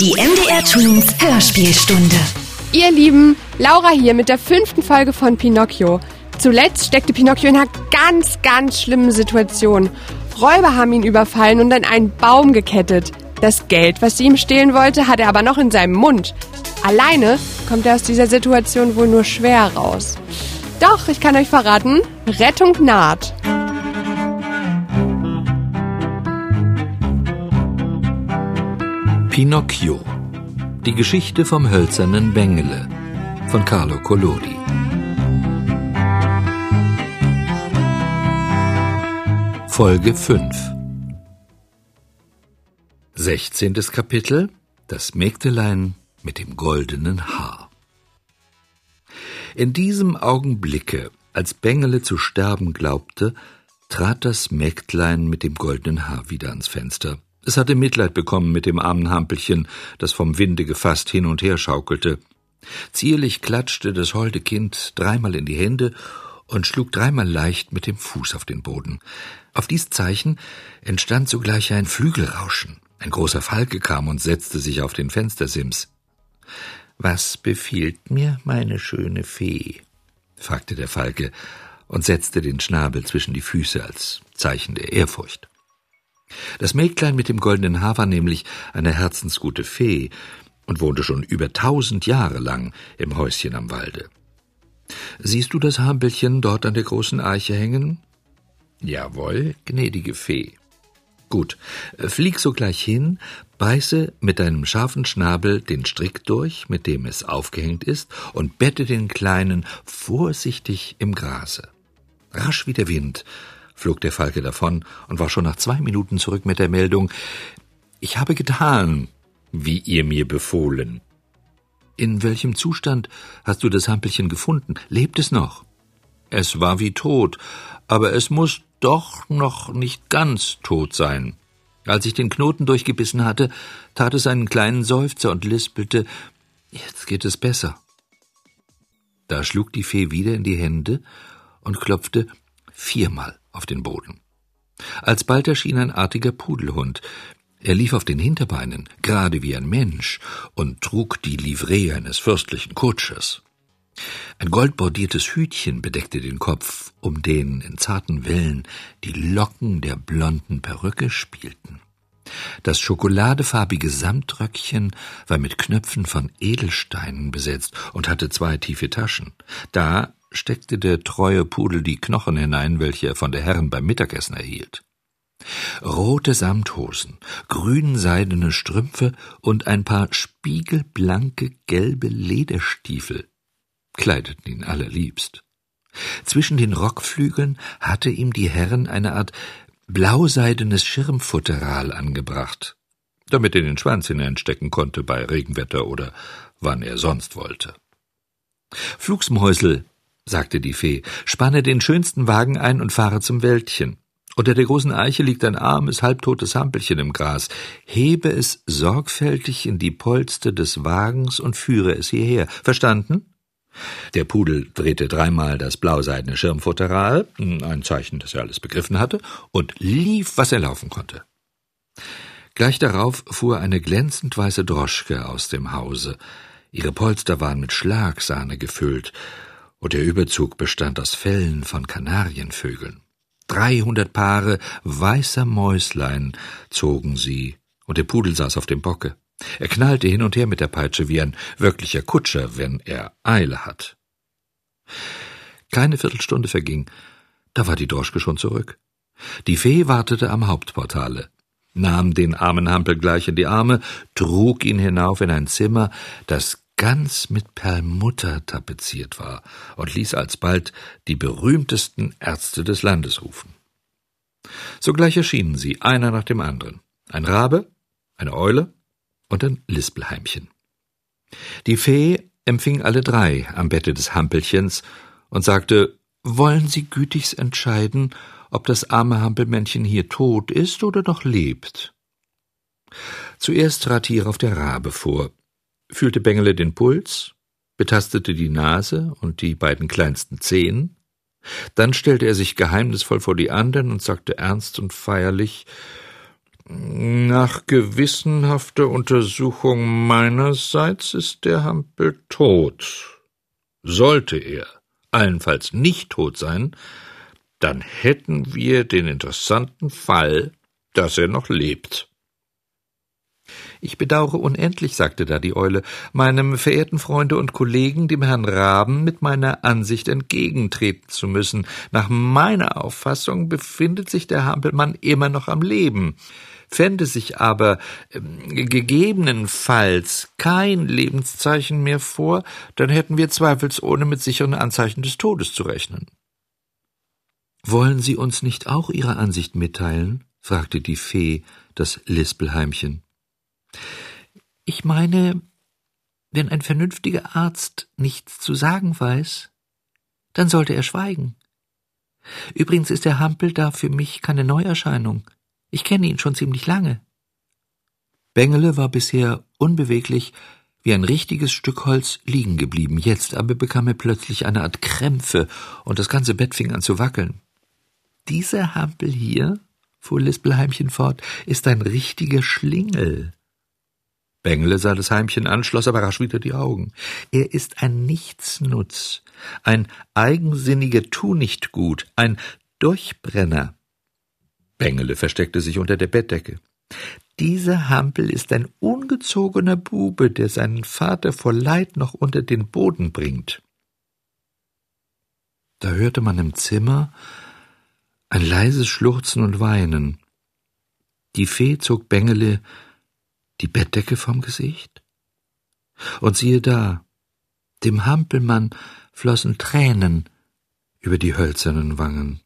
Die MDR Twins Hörspielstunde. Ihr Lieben, Laura hier mit der fünften Folge von Pinocchio. Zuletzt steckte Pinocchio in einer ganz, ganz schlimmen Situation. Räuber haben ihn überfallen und an einen Baum gekettet. Das Geld, was sie ihm stehlen wollte, hat er aber noch in seinem Mund. Alleine kommt er aus dieser Situation wohl nur schwer raus. Doch, ich kann euch verraten, Rettung naht. Pinocchio. Die Geschichte vom hölzernen Bengele von Carlo Collodi. Folge 5 16. Kapitel Das Mägdelein mit dem goldenen Haar. In diesem Augenblicke, als Bengele zu sterben glaubte, trat das Mägdlein mit dem goldenen Haar wieder ans Fenster. Es hatte Mitleid bekommen mit dem armen Hampelchen, das vom Winde gefasst hin und her schaukelte. Zierlich klatschte das holde Kind dreimal in die Hände und schlug dreimal leicht mit dem Fuß auf den Boden. Auf dies Zeichen entstand sogleich ein Flügelrauschen. Ein großer Falke kam und setzte sich auf den Fenstersims. Was befiehlt mir meine schöne Fee? fragte der Falke und setzte den Schnabel zwischen die Füße als Zeichen der Ehrfurcht. Das Mägdlein mit dem goldenen Haar war nämlich eine herzensgute Fee und wohnte schon über tausend Jahre lang im Häuschen am Walde. Siehst du das Hampelchen dort an der großen Eiche hängen? Jawohl, gnädige Fee. Gut, flieg sogleich hin, beiße mit deinem scharfen Schnabel den Strick durch, mit dem es aufgehängt ist, und bette den Kleinen vorsichtig im Grase. Rasch wie der Wind flog der Falke davon und war schon nach zwei Minuten zurück mit der Meldung Ich habe getan, wie ihr mir befohlen. In welchem Zustand hast du das Hampelchen gefunden? Lebt es noch? Es war wie tot, aber es muss doch noch nicht ganz tot sein. Als ich den Knoten durchgebissen hatte, tat es einen kleinen Seufzer und lispelte Jetzt geht es besser. Da schlug die Fee wieder in die Hände und klopfte viermal auf den Boden. Alsbald erschien ein artiger Pudelhund. Er lief auf den Hinterbeinen, gerade wie ein Mensch, und trug die Livree eines fürstlichen Kutschers. Ein goldbordiertes Hütchen bedeckte den Kopf, um den in zarten Wellen die Locken der blonden Perücke spielten. Das schokoladefarbige Samtröckchen war mit Knöpfen von Edelsteinen besetzt und hatte zwei tiefe Taschen. Da steckte der treue Pudel die Knochen hinein, welche er von der Herren beim Mittagessen erhielt. Rote Samthosen, grünseidene Strümpfe und ein paar spiegelblanke gelbe Lederstiefel kleideten ihn allerliebst. Zwischen den Rockflügeln hatte ihm die Herren eine Art blauseidenes Schirmfutteral angebracht, damit er den Schwanz hineinstecken konnte bei Regenwetter oder wann er sonst wollte. Flugsmäusel sagte die Fee, spanne den schönsten Wagen ein und fahre zum Wäldchen. Unter der großen Eiche liegt ein armes, halbtotes Hampelchen im Gras. Hebe es sorgfältig in die Polster des Wagens und führe es hierher. Verstanden? Der Pudel drehte dreimal das blauseidene Schirmfutteral, ein Zeichen, dass er alles begriffen hatte, und lief, was er laufen konnte. Gleich darauf fuhr eine glänzend weiße Droschke aus dem Hause. Ihre Polster waren mit Schlagsahne gefüllt, und der Überzug bestand aus Fellen von Kanarienvögeln. Dreihundert Paare weißer Mäuslein zogen sie, und der Pudel saß auf dem Bocke. Er knallte hin und her mit der Peitsche wie ein wirklicher Kutscher, wenn er Eile hat. Keine Viertelstunde verging, da war die Droschke schon zurück. Die Fee wartete am Hauptportale, nahm den armen Hampel gleich in die Arme, trug ihn hinauf in ein Zimmer, das ganz mit Perlmutter tapeziert war und ließ alsbald die berühmtesten Ärzte des Landes rufen. Sogleich erschienen sie, einer nach dem anderen. Ein Rabe, eine Eule und ein Lispelheimchen. Die Fee empfing alle drei am Bette des Hampelchens und sagte, wollen Sie gütigst entscheiden, ob das arme Hampelmännchen hier tot ist oder noch lebt? Zuerst trat hierauf der Rabe vor, fühlte Bengele den Puls, betastete die Nase und die beiden kleinsten Zehen, dann stellte er sich geheimnisvoll vor die anderen und sagte ernst und feierlich Nach gewissenhafter Untersuchung meinerseits ist der Hampel tot. Sollte er allenfalls nicht tot sein, dann hätten wir den interessanten Fall, dass er noch lebt. Ich bedauere unendlich, sagte da die Eule, meinem verehrten Freunde und Kollegen, dem Herrn Raben, mit meiner Ansicht entgegentreten zu müssen. Nach meiner Auffassung befindet sich der Hampelmann immer noch am Leben. Fände sich aber äh, gegebenenfalls kein Lebenszeichen mehr vor, dann hätten wir zweifelsohne mit sicheren Anzeichen des Todes zu rechnen. Wollen Sie uns nicht auch Ihre Ansicht mitteilen? fragte die Fee das Lispelheimchen. Ich meine, wenn ein vernünftiger Arzt nichts zu sagen weiß, dann sollte er schweigen. Übrigens ist der Hampel da für mich keine Neuerscheinung. Ich kenne ihn schon ziemlich lange. Bengele war bisher unbeweglich wie ein richtiges Stück Holz liegen geblieben. Jetzt aber bekam er plötzlich eine Art Krämpfe und das ganze Bett fing an zu wackeln. Dieser Hampel hier, fuhr Lispelheimchen fort, ist ein richtiger Schlingel. Bengele sah das Heimchen an, schloss aber rasch wieder die Augen. Er ist ein Nichtsnutz, ein eigensinniger Tunichtgut, ein Durchbrenner. Bengele versteckte sich unter der Bettdecke. Dieser Hampel ist ein ungezogener Bube, der seinen Vater vor Leid noch unter den Boden bringt. Da hörte man im Zimmer ein leises Schluchzen und Weinen. Die Fee zog Bengele die Bettdecke vom Gesicht? Und siehe da, dem Hampelmann flossen Tränen über die hölzernen Wangen.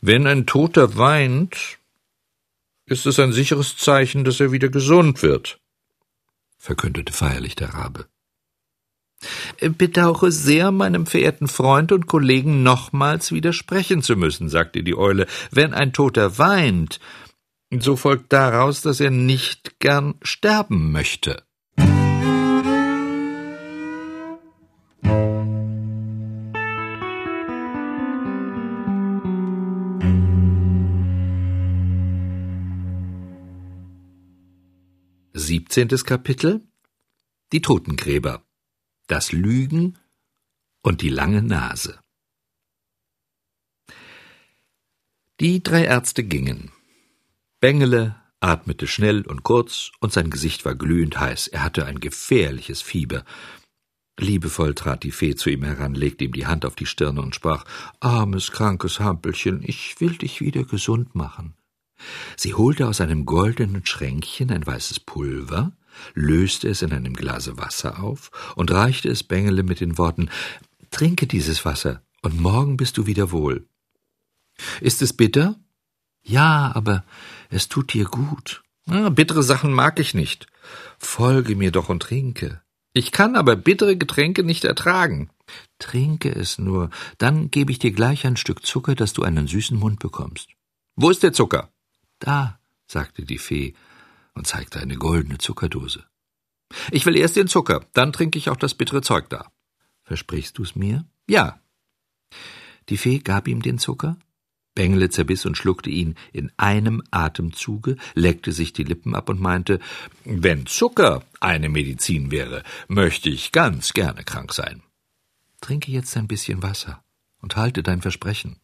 Wenn ein Toter weint, ist es ein sicheres Zeichen, dass er wieder gesund wird, verkündete feierlich der Rabe. Bedauere sehr, meinem verehrten Freund und Kollegen nochmals widersprechen zu müssen, sagte die Eule. Wenn ein Toter weint, so folgt daraus, dass er nicht gern sterben möchte. Siebzehntes Kapitel Die Totengräber Das Lügen und die lange Nase Die drei Ärzte gingen. Bengele atmete schnell und kurz, und sein Gesicht war glühend heiß. Er hatte ein gefährliches Fieber. Liebevoll trat die Fee zu ihm heran, legte ihm die Hand auf die Stirne und sprach Armes, krankes Hampelchen, ich will dich wieder gesund machen. Sie holte aus einem goldenen Schränkchen ein weißes Pulver, löste es in einem Glase Wasser auf und reichte es Bengele mit den Worten Trinke dieses Wasser, und morgen bist du wieder wohl. Ist es bitter? Ja, aber es tut dir gut. Ja, bittere Sachen mag ich nicht. Folge mir doch und trinke. Ich kann aber bittere Getränke nicht ertragen. Trinke es nur, dann gebe ich dir gleich ein Stück Zucker, dass du einen süßen Mund bekommst. Wo ist der Zucker? Da, sagte die Fee und zeigte eine goldene Zuckerdose. Ich will erst den Zucker, dann trinke ich auch das bittere Zeug da. Versprichst du's mir? Ja. Die Fee gab ihm den Zucker, Bengele zerbiss und schluckte ihn in einem Atemzuge, leckte sich die Lippen ab und meinte, wenn Zucker eine Medizin wäre, möchte ich ganz gerne krank sein. Trinke jetzt ein bisschen Wasser und halte dein Versprechen.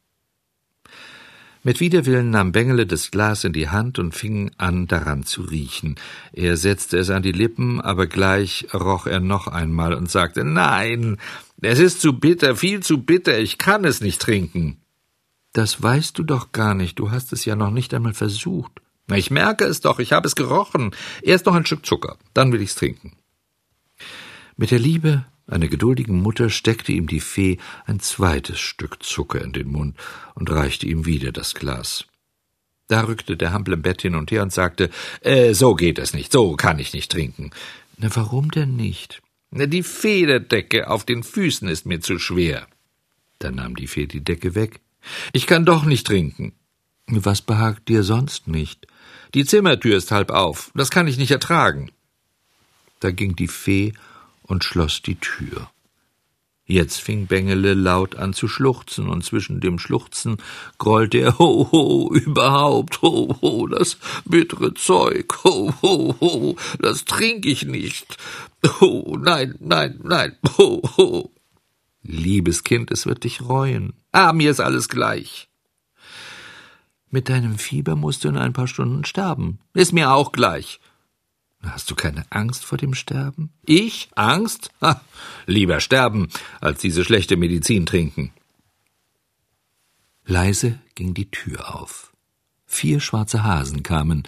Mit Widerwillen nahm Bengele das Glas in die Hand und fing an, daran zu riechen. Er setzte es an die Lippen, aber gleich roch er noch einmal und sagte, Nein, es ist zu bitter, viel zu bitter, ich kann es nicht trinken. Das weißt du doch gar nicht, du hast es ja noch nicht einmal versucht. Na, ich merke es doch, ich habe es gerochen. Erst noch ein Stück Zucker, dann will ich's trinken. Mit der Liebe einer geduldigen Mutter steckte ihm die Fee ein zweites Stück Zucker in den Mund und reichte ihm wieder das Glas. Da rückte der Hampel im Bett hin und her und sagte, äh, so geht es nicht, so kann ich nicht trinken. Na, warum denn nicht? Na, die Federdecke auf den Füßen ist mir zu schwer. Dann nahm die Fee die Decke weg, ich kann doch nicht trinken. Was behagt dir sonst nicht? Die Zimmertür ist halb auf. Das kann ich nicht ertragen. Da ging die Fee und schloss die Tür. Jetzt fing Bengele laut an zu schluchzen, und zwischen dem Schluchzen grollte er Ho, ho, überhaupt, ho, ho, das bittere Zeug, ho, ho, ho, das trink ich nicht. Ho, nein, nein, nein, ho, ho. Liebes Kind, es wird dich reuen. Ah, mir ist alles gleich. Mit deinem Fieber musst du in ein paar Stunden sterben. Ist mir auch gleich. Hast du keine Angst vor dem Sterben? Ich? Angst? Ha, lieber sterben, als diese schlechte Medizin trinken. Leise ging die Tür auf. Vier schwarze Hasen kamen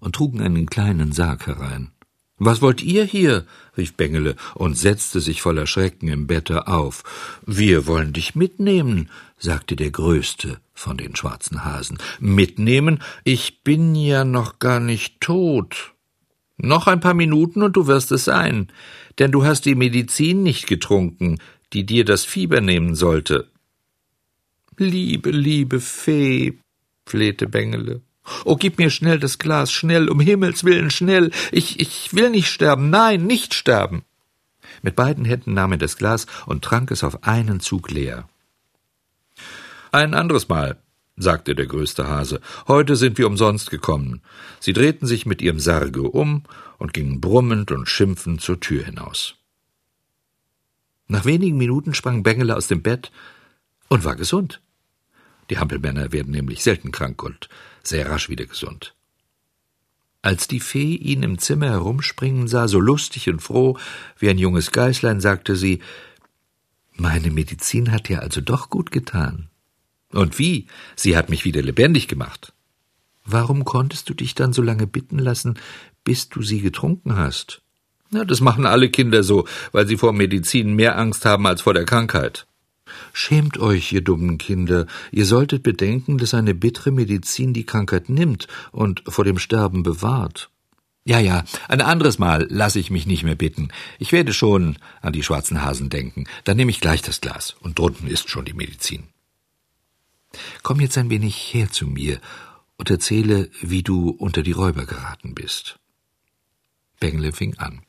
und trugen einen kleinen Sarg herein. Was wollt ihr hier? rief Bengele und setzte sich voller Schrecken im Bette auf. Wir wollen dich mitnehmen, sagte der Größte von den schwarzen Hasen. Mitnehmen? Ich bin ja noch gar nicht tot. Noch ein paar Minuten und du wirst es sein, denn du hast die Medizin nicht getrunken, die dir das Fieber nehmen sollte. Liebe, liebe Fee, flehte Bengele. Oh, gib mir schnell das Glas, schnell, um Himmels willen, schnell. Ich, ich will nicht sterben, nein, nicht sterben. Mit beiden Händen nahm er das Glas und trank es auf einen Zug leer. Ein anderes Mal, sagte der größte Hase, heute sind wir umsonst gekommen. Sie drehten sich mit ihrem Sarge um und gingen brummend und schimpfend zur Tür hinaus. Nach wenigen Minuten sprang Bengele aus dem Bett und war gesund. Die Hampelmänner werden nämlich selten krank und sehr rasch wieder gesund. Als die Fee ihn im Zimmer herumspringen sah, so lustig und froh wie ein junges Geißlein, sagte sie Meine Medizin hat dir also doch gut getan. Und wie? Sie hat mich wieder lebendig gemacht. Warum konntest du dich dann so lange bitten lassen, bis du sie getrunken hast? Na, das machen alle Kinder so, weil sie vor Medizin mehr Angst haben als vor der Krankheit. Schämt euch, ihr dummen Kinder, ihr solltet bedenken, dass eine bittere Medizin die Krankheit nimmt und vor dem Sterben bewahrt. Ja, ja, ein anderes Mal lasse ich mich nicht mehr bitten. Ich werde schon an die schwarzen Hasen denken. Dann nehme ich gleich das Glas, und drunten ist schon die Medizin. Komm jetzt ein wenig her zu mir und erzähle, wie du unter die Räuber geraten bist. Bengle fing an.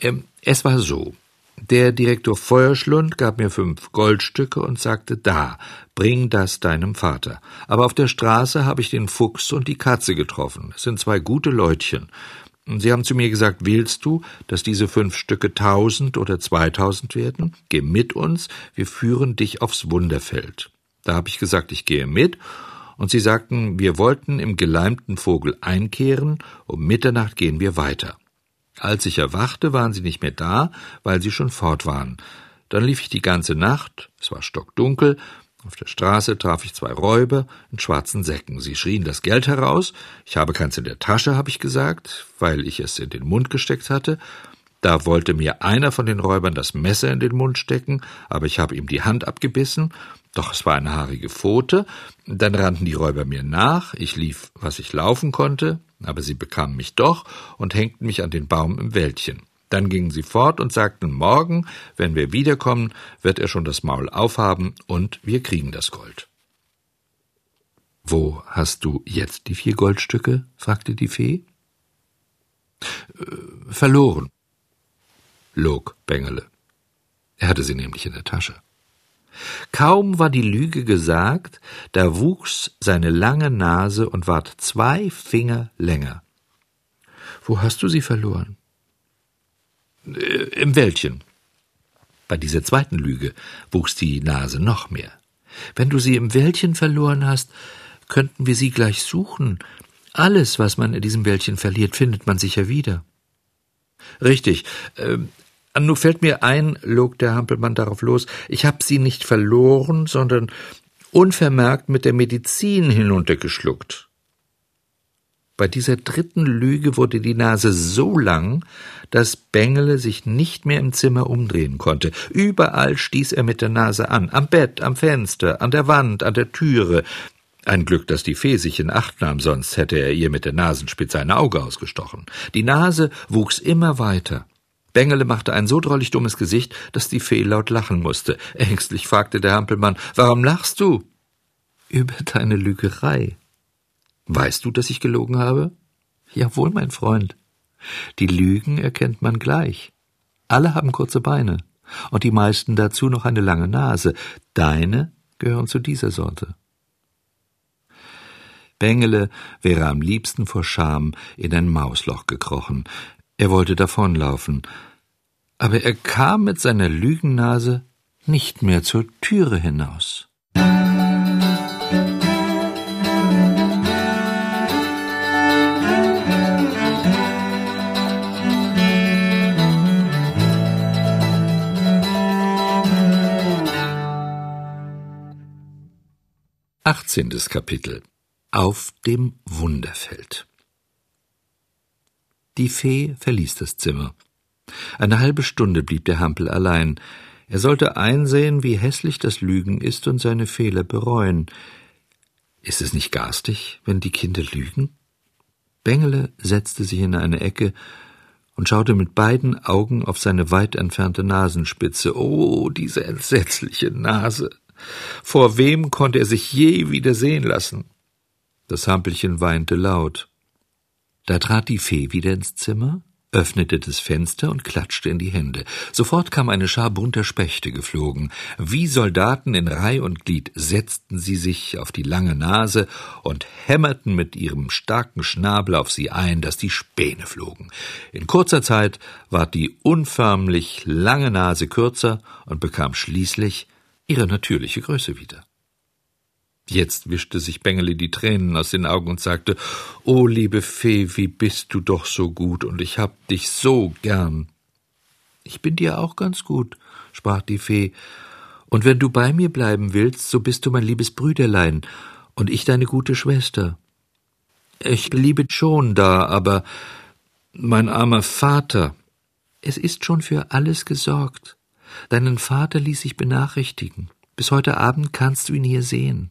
Ähm, es war so. Der Direktor Feuerschlund gab mir fünf Goldstücke und sagte, da, bring das deinem Vater. Aber auf der Straße habe ich den Fuchs und die Katze getroffen. Es sind zwei gute Leutchen. Sie haben zu mir gesagt, willst du, dass diese fünf Stücke tausend oder zweitausend werden? Geh mit uns, wir führen dich aufs Wunderfeld. Da habe ich gesagt, ich gehe mit, und sie sagten, wir wollten im geleimten Vogel einkehren, um Mitternacht gehen wir weiter. Als ich erwachte, waren sie nicht mehr da, weil sie schon fort waren. Dann lief ich die ganze Nacht, es war stockdunkel, auf der Straße traf ich zwei Räuber in schwarzen Säcken. Sie schrien das Geld heraus. Ich habe keins in der Tasche, habe ich gesagt, weil ich es in den Mund gesteckt hatte. Da wollte mir einer von den Räubern das Messer in den Mund stecken, aber ich habe ihm die Hand abgebissen. Doch es war eine haarige Pfote. Dann rannten die Räuber mir nach. Ich lief, was ich laufen konnte aber sie bekamen mich doch und hängten mich an den Baum im Wäldchen. Dann gingen sie fort und sagten, morgen, wenn wir wiederkommen, wird er schon das Maul aufhaben und wir kriegen das Gold. Wo hast du jetzt die vier Goldstücke? fragte die Fee. Äh, verloren, log Bengele. Er hatte sie nämlich in der Tasche. Kaum war die Lüge gesagt, da wuchs seine lange Nase und ward zwei Finger länger. Wo hast du sie verloren? Äh, Im Wäldchen. Bei dieser zweiten Lüge wuchs die Nase noch mehr. Wenn du sie im Wäldchen verloren hast, könnten wir sie gleich suchen. Alles, was man in diesem Wäldchen verliert, findet man sicher wieder. Richtig. Nun fällt mir ein, log der Hampelmann darauf los, ich hab sie nicht verloren, sondern unvermerkt mit der Medizin hinuntergeschluckt. Bei dieser dritten Lüge wurde die Nase so lang, dass Bengele sich nicht mehr im Zimmer umdrehen konnte. Überall stieß er mit der Nase an, am Bett, am Fenster, an der Wand, an der Türe. Ein Glück, dass die Fee sich in Acht nahm, sonst hätte er ihr mit der Nasenspitze ein Auge ausgestochen. Die Nase wuchs immer weiter. Bengele machte ein so drollig dummes Gesicht, dass die Fee laut lachen musste. Ängstlich fragte der Hampelmann, warum lachst du? Über deine Lügerei. Weißt du, dass ich gelogen habe? Jawohl, mein Freund. Die Lügen erkennt man gleich. Alle haben kurze Beine. Und die meisten dazu noch eine lange Nase. Deine gehören zu dieser Sorte. Bengele wäre am liebsten vor Scham in ein Mausloch gekrochen. Er wollte davonlaufen. Aber er kam mit seiner Lügennase nicht mehr zur Türe hinaus. Achtzehntes Kapitel Auf dem Wunderfeld Die Fee verließ das Zimmer. Eine halbe Stunde blieb der Hampel allein. Er sollte einsehen, wie hässlich das Lügen ist und seine Fehler bereuen. Ist es nicht garstig, wenn die Kinder lügen? Bengele setzte sich in eine Ecke und schaute mit beiden Augen auf seine weit entfernte Nasenspitze. Oh, diese entsetzliche Nase! Vor wem konnte er sich je wieder sehen lassen? Das Hampelchen weinte laut. Da trat die Fee wieder ins Zimmer, öffnete das Fenster und klatschte in die Hände. Sofort kam eine Schar bunter Spechte geflogen. Wie Soldaten in Reih und Glied setzten sie sich auf die lange Nase und hämmerten mit ihrem starken Schnabel auf sie ein, dass die Späne flogen. In kurzer Zeit ward die unförmlich lange Nase kürzer und bekam schließlich ihre natürliche Größe wieder. Jetzt wischte sich Bengele die Tränen aus den Augen und sagte, O liebe Fee, wie bist du doch so gut, und ich hab dich so gern. Ich bin dir auch ganz gut, sprach die Fee, und wenn du bei mir bleiben willst, so bist du mein liebes Brüderlein, und ich deine gute Schwester. Ich liebe schon da, aber mein armer Vater. Es ist schon für alles gesorgt. Deinen Vater ließ ich benachrichtigen. Bis heute Abend kannst du ihn hier sehen.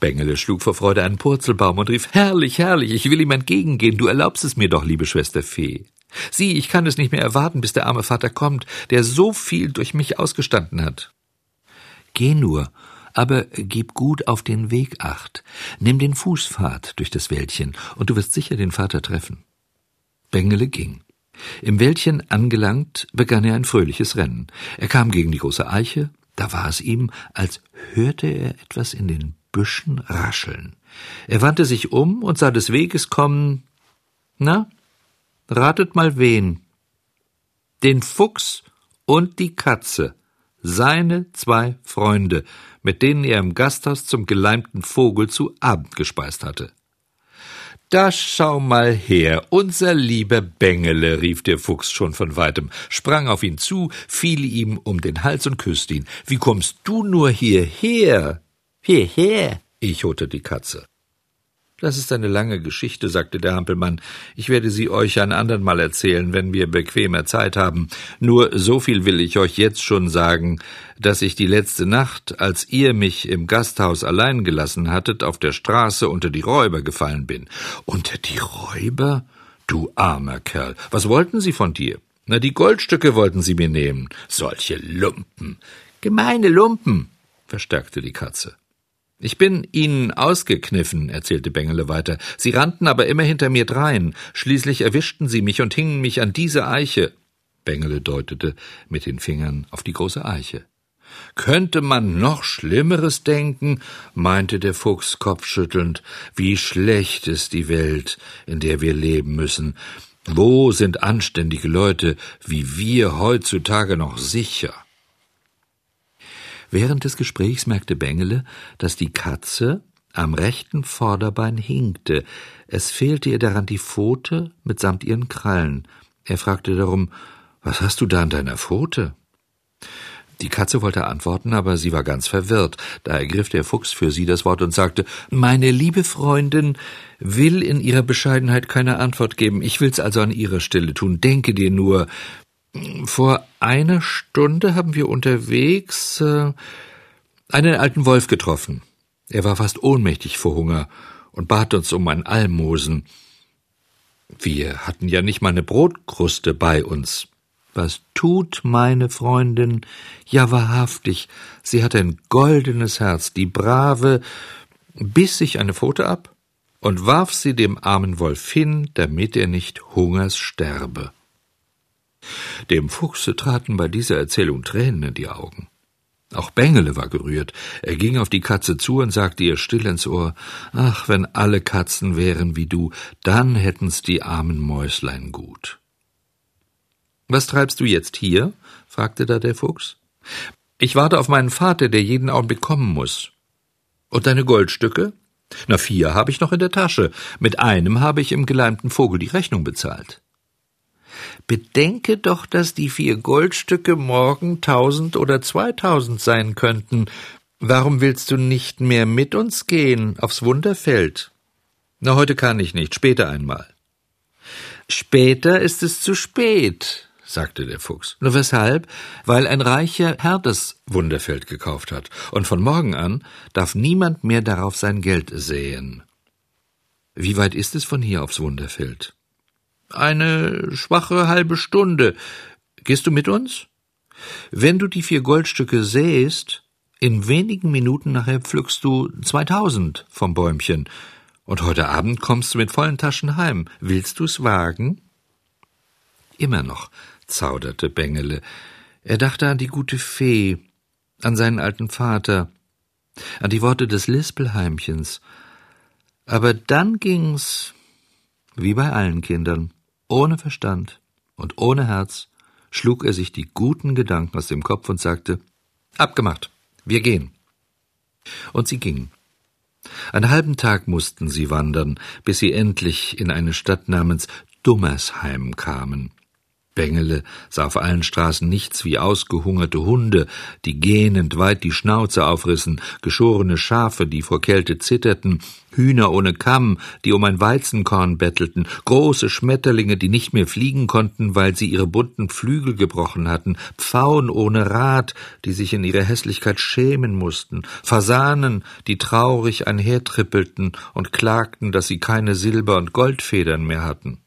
Bengele schlug vor Freude einen Purzelbaum und rief Herrlich, herrlich, ich will ihm entgegengehen, du erlaubst es mir doch, liebe Schwester Fee. Sieh, ich kann es nicht mehr erwarten, bis der arme Vater kommt, der so viel durch mich ausgestanden hat. Geh nur, aber gib gut auf den Weg acht. Nimm den Fußpfad durch das Wäldchen, und du wirst sicher den Vater treffen. Bengele ging. Im Wäldchen angelangt, begann er ein fröhliches Rennen. Er kam gegen die große Eiche, da war es ihm, als hörte er etwas in den Büschen rascheln. Er wandte sich um und sah des Weges kommen. Na, ratet mal wen? Den Fuchs und die Katze, seine zwei Freunde, mit denen er im Gasthaus zum geleimten Vogel zu Abend gespeist hatte. Da schau mal her, unser lieber Bengele, rief der Fuchs schon von weitem, sprang auf ihn zu, fiel ihm um den Hals und küsste ihn. Wie kommst du nur hierher? Hierher, echote die Katze. Das ist eine lange Geschichte, sagte der Hampelmann. Ich werde sie euch ein andern Mal erzählen, wenn wir bequemer Zeit haben. Nur so viel will ich euch jetzt schon sagen, dass ich die letzte Nacht, als ihr mich im Gasthaus allein gelassen hattet, auf der Straße unter die Räuber gefallen bin. Unter die Räuber? Du armer Kerl. Was wollten sie von dir? Na, die Goldstücke wollten sie mir nehmen. Solche Lumpen. Gemeine Lumpen, verstärkte die Katze. Ich bin ihnen ausgekniffen, erzählte Bengele weiter. Sie rannten aber immer hinter mir drein. Schließlich erwischten sie mich und hingen mich an diese Eiche. Bengele deutete mit den Fingern auf die große Eiche. Könnte man noch Schlimmeres denken? meinte der Fuchs kopfschüttelnd. Wie schlecht ist die Welt, in der wir leben müssen. Wo sind anständige Leute wie wir heutzutage noch sicher? Während des Gesprächs merkte Bengele, dass die Katze am rechten Vorderbein hinkte. Es fehlte ihr daran die Pfote mitsamt ihren Krallen. Er fragte darum, was hast du da an deiner Pfote? Die Katze wollte antworten, aber sie war ganz verwirrt. Da ergriff der Fuchs für sie das Wort und sagte, meine liebe Freundin will in ihrer Bescheidenheit keine Antwort geben. Ich will's also an ihrer Stelle tun. Denke dir nur, vor einer Stunde haben wir unterwegs äh, einen alten Wolf getroffen. Er war fast ohnmächtig vor Hunger und bat uns um ein Almosen. Wir hatten ja nicht mal eine Brotkruste bei uns. Was tut meine Freundin? Ja, wahrhaftig, sie hat ein goldenes Herz, die brave, biss sich eine Pfote ab und warf sie dem armen Wolf hin, damit er nicht Hungers sterbe. Dem Fuchse traten bei dieser Erzählung Tränen in die Augen. Auch Bengele war gerührt. Er ging auf die Katze zu und sagte ihr still ins Ohr, ach, wenn alle Katzen wären wie du, dann hätten's die armen Mäuslein gut. Was treibst du jetzt hier? fragte da der Fuchs. Ich warte auf meinen Vater, der jeden Augenblick kommen muss. Und deine Goldstücke? Na, vier habe ich noch in der Tasche. Mit einem habe ich im geleimten Vogel die Rechnung bezahlt. Bedenke doch, dass die vier Goldstücke morgen tausend oder zweitausend sein könnten. Warum willst du nicht mehr mit uns gehen aufs Wunderfeld? Na, heute kann ich nicht, später einmal. Später ist es zu spät, sagte der Fuchs. Nur weshalb? Weil ein reicher Herr das Wunderfeld gekauft hat, und von morgen an darf niemand mehr darauf sein Geld säen. Wie weit ist es von hier aufs Wunderfeld? Eine schwache halbe Stunde. Gehst du mit uns? Wenn du die vier Goldstücke sähst, in wenigen Minuten nachher pflückst du zweitausend vom Bäumchen. Und heute Abend kommst du mit vollen Taschen heim. Willst du's wagen? Immer noch zauderte Bengele. Er dachte an die gute Fee, an seinen alten Vater, an die Worte des Lispelheimchens. Aber dann ging's, wie bei allen Kindern, ohne Verstand und ohne Herz, schlug er sich die guten Gedanken aus dem Kopf und sagte, Abgemacht, wir gehen. Und sie gingen. Einen halben Tag mussten sie wandern, bis sie endlich in eine Stadt namens Dummersheim kamen. Bengele sah auf allen Straßen nichts wie ausgehungerte Hunde, die gähnend weit die Schnauze aufrissen, geschorene Schafe, die vor Kälte zitterten, Hühner ohne Kamm, die um ein Weizenkorn bettelten, große Schmetterlinge, die nicht mehr fliegen konnten, weil sie ihre bunten Flügel gebrochen hatten, Pfauen ohne Rad, die sich in ihrer Hässlichkeit schämen mussten, Fasanen, die traurig einhertrippelten und klagten, dass sie keine Silber- und Goldfedern mehr hatten.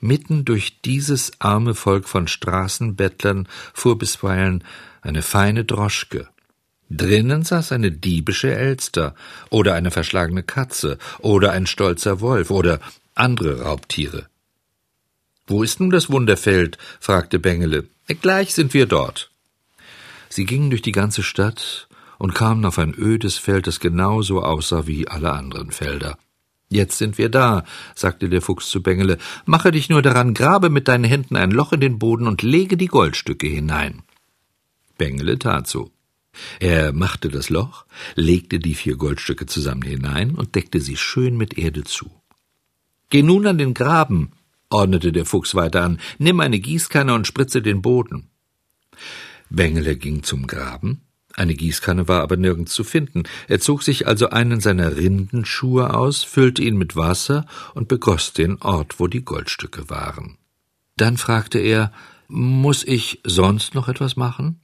Mitten durch dieses arme Volk von Straßenbettlern fuhr bisweilen eine feine Droschke. Drinnen saß eine diebische Elster oder eine verschlagene Katze oder ein stolzer Wolf oder andere Raubtiere. Wo ist nun das Wunderfeld? fragte Bengele. Gleich sind wir dort. Sie gingen durch die ganze Stadt und kamen auf ein ödes Feld, das genauso aussah wie alle anderen Felder. Jetzt sind wir da, sagte der Fuchs zu Bengele. Mache dich nur daran, grabe mit deinen Händen ein Loch in den Boden und lege die Goldstücke hinein. Bengele tat so. Er machte das Loch, legte die vier Goldstücke zusammen hinein und deckte sie schön mit Erde zu. Geh nun an den Graben, ordnete der Fuchs weiter an, nimm eine Gießkanne und spritze den Boden. Bengele ging zum Graben, eine Gießkanne war aber nirgends zu finden. Er zog sich also einen seiner Rindenschuhe aus, füllte ihn mit Wasser und begoss den Ort, wo die Goldstücke waren. Dann fragte er, Muss ich sonst noch etwas machen?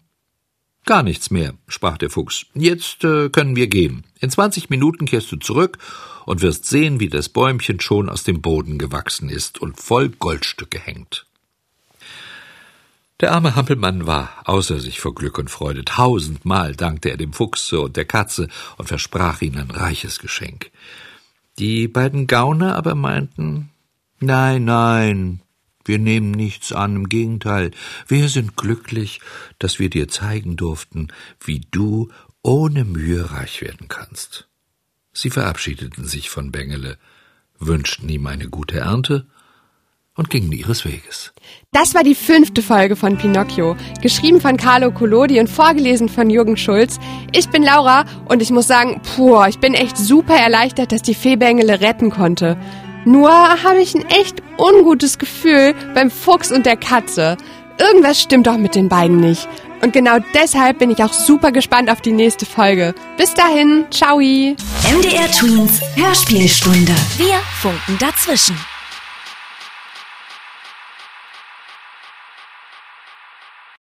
Gar nichts mehr, sprach der Fuchs. Jetzt äh, können wir gehen. In zwanzig Minuten kehrst du zurück und wirst sehen, wie das Bäumchen schon aus dem Boden gewachsen ist und voll Goldstücke hängt. Der arme Hampelmann war außer sich vor Glück und Freude. Tausendmal dankte er dem Fuchse und der Katze und versprach ihnen ein reiches Geschenk. Die beiden Gauner aber meinten, nein, nein, wir nehmen nichts an, im Gegenteil, wir sind glücklich, dass wir dir zeigen durften, wie du ohne Mühe reich werden kannst. Sie verabschiedeten sich von Bengele, wünschten ihm eine gute Ernte und gingen ihres Weges. Das war die fünfte Folge von Pinocchio, geschrieben von Carlo Collodi und vorgelesen von Jürgen Schulz. Ich bin Laura und ich muss sagen, puh, ich bin echt super erleichtert, dass die Fee Bengele retten konnte. Nur habe ich ein echt ungutes Gefühl beim Fuchs und der Katze. Irgendwas stimmt doch mit den beiden nicht. Und genau deshalb bin ich auch super gespannt auf die nächste Folge. Bis dahin, ciao. MDR Twins Hörspielstunde. Wir funken dazwischen.